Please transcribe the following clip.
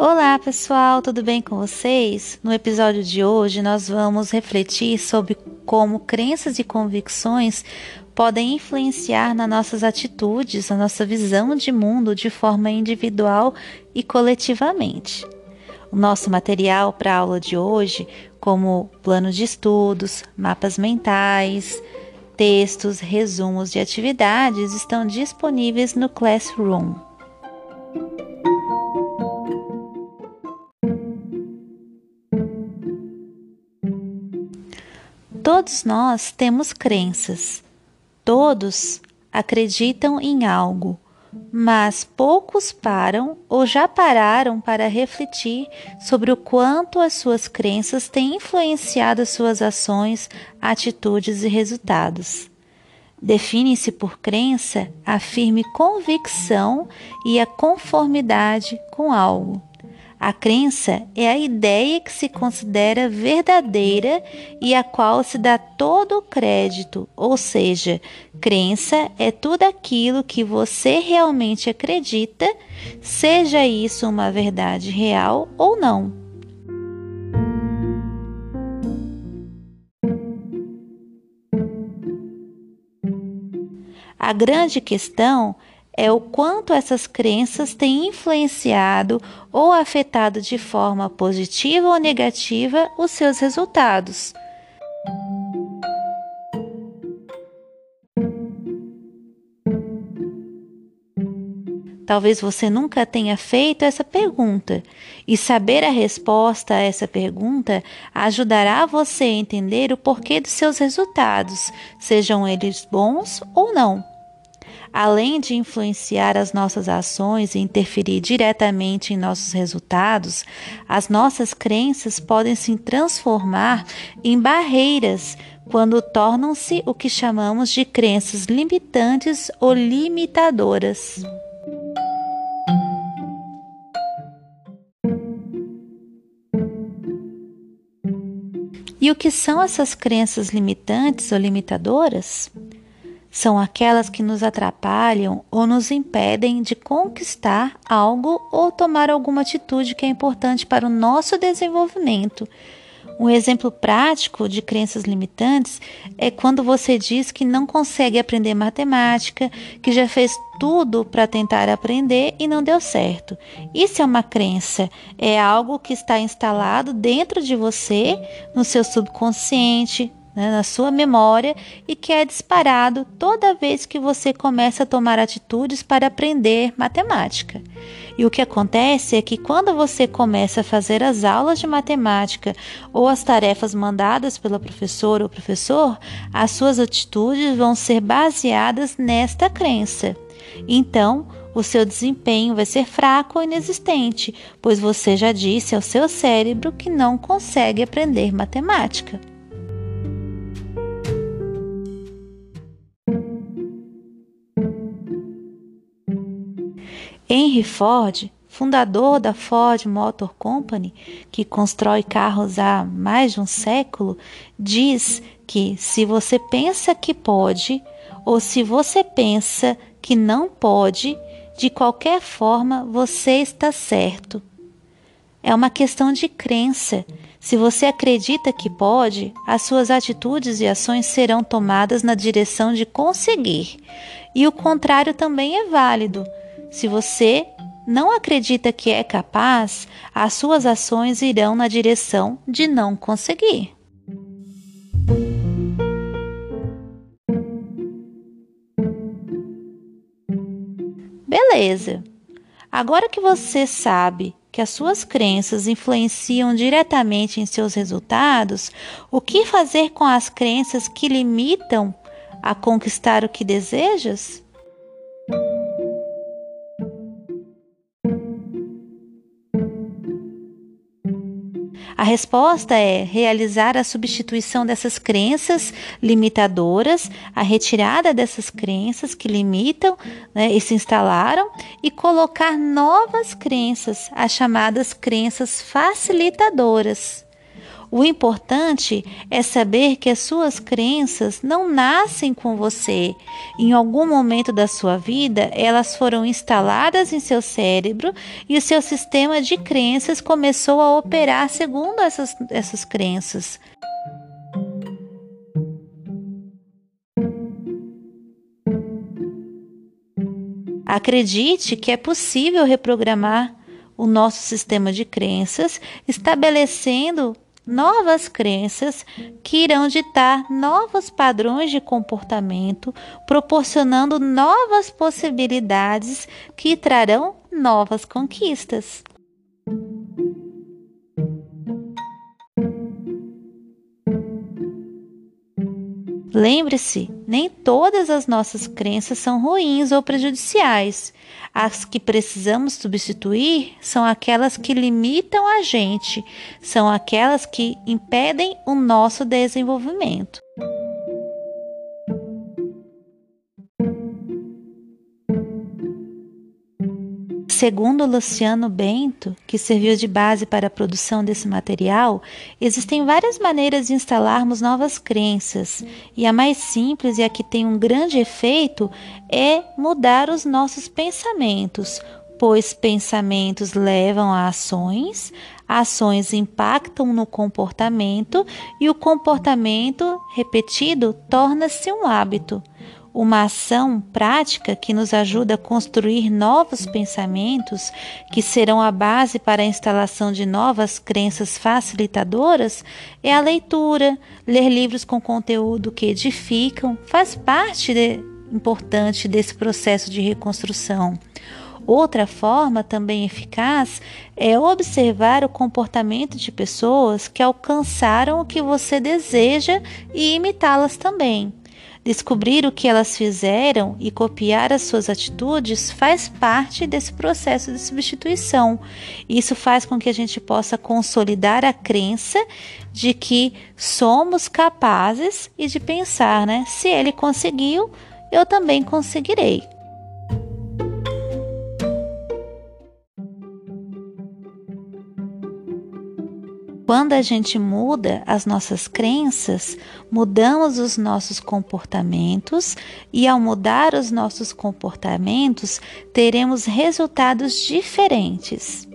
Olá pessoal, tudo bem com vocês? No episódio de hoje nós vamos refletir sobre como crenças e convicções podem influenciar nas nossas atitudes, na nossa visão de mundo de forma individual e coletivamente. O nosso material para a aula de hoje, como plano de estudos, mapas mentais, textos, resumos de atividades, estão disponíveis no Classroom. Todos nós temos crenças. Todos acreditam em algo, mas poucos param ou já pararam para refletir sobre o quanto as suas crenças têm influenciado as suas ações, atitudes e resultados. Define-se por crença a firme convicção e a conformidade com algo. A crença é a ideia que se considera verdadeira e a qual se dá todo o crédito, ou seja, crença é tudo aquilo que você realmente acredita, seja isso uma verdade real ou não. A grande questão é o quanto essas crenças têm influenciado ou afetado de forma positiva ou negativa os seus resultados. Talvez você nunca tenha feito essa pergunta, e saber a resposta a essa pergunta ajudará você a entender o porquê dos seus resultados, sejam eles bons ou não além de influenciar as nossas ações e interferir diretamente em nossos resultados, as nossas crenças podem se transformar em barreiras quando tornam-se o que chamamos de crenças limitantes ou limitadoras. E o que são essas crenças limitantes ou limitadoras? São aquelas que nos atrapalham ou nos impedem de conquistar algo ou tomar alguma atitude que é importante para o nosso desenvolvimento. Um exemplo prático de crenças limitantes é quando você diz que não consegue aprender matemática, que já fez tudo para tentar aprender e não deu certo. Isso é uma crença, é algo que está instalado dentro de você, no seu subconsciente, né, na sua memória e que é disparado toda vez que você começa a tomar atitudes para aprender matemática. E o que acontece é que quando você começa a fazer as aulas de matemática ou as tarefas mandadas pela professora ou professor, as suas atitudes vão ser baseadas nesta crença. Então, o seu desempenho vai ser fraco ou inexistente, pois você já disse ao seu cérebro que não consegue aprender matemática. Henry Ford, fundador da Ford Motor Company, que constrói carros há mais de um século, diz que se você pensa que pode ou se você pensa que não pode, de qualquer forma você está certo. É uma questão de crença. Se você acredita que pode, as suas atitudes e ações serão tomadas na direção de conseguir. E o contrário também é válido. Se você não acredita que é capaz, as suas ações irão na direção de não conseguir. Beleza. Agora que você sabe que as suas crenças influenciam diretamente em seus resultados, o que fazer com as crenças que limitam a conquistar o que desejas? A resposta é realizar a substituição dessas crenças limitadoras, a retirada dessas crenças que limitam né, e se instalaram, e colocar novas crenças, as chamadas crenças facilitadoras. O importante é saber que as suas crenças não nascem com você. Em algum momento da sua vida, elas foram instaladas em seu cérebro e o seu sistema de crenças começou a operar segundo essas, essas crenças. Acredite que é possível reprogramar o nosso sistema de crenças, estabelecendo novas crenças que irão ditar novos padrões de comportamento, proporcionando novas possibilidades que trarão novas conquistas. Lembre-se, nem todas as nossas crenças são ruins ou prejudiciais. As que precisamos substituir são aquelas que limitam a gente, são aquelas que impedem o nosso desenvolvimento. Segundo Luciano Bento, que serviu de base para a produção desse material, existem várias maneiras de instalarmos novas crenças, e a mais simples e a que tem um grande efeito é mudar os nossos pensamentos, pois pensamentos levam a ações, ações impactam no comportamento e o comportamento repetido torna-se um hábito uma ação prática que nos ajuda a construir novos pensamentos que serão a base para a instalação de novas crenças facilitadoras é a leitura. Ler livros com conteúdo que edificam faz parte de, importante desse processo de reconstrução. Outra forma também eficaz é observar o comportamento de pessoas que alcançaram o que você deseja e imitá-las também. Descobrir o que elas fizeram e copiar as suas atitudes faz parte desse processo de substituição. Isso faz com que a gente possa consolidar a crença de que somos capazes e de pensar, né? Se ele conseguiu, eu também conseguirei. Quando a gente muda as nossas crenças, mudamos os nossos comportamentos, e ao mudar os nossos comportamentos, teremos resultados diferentes.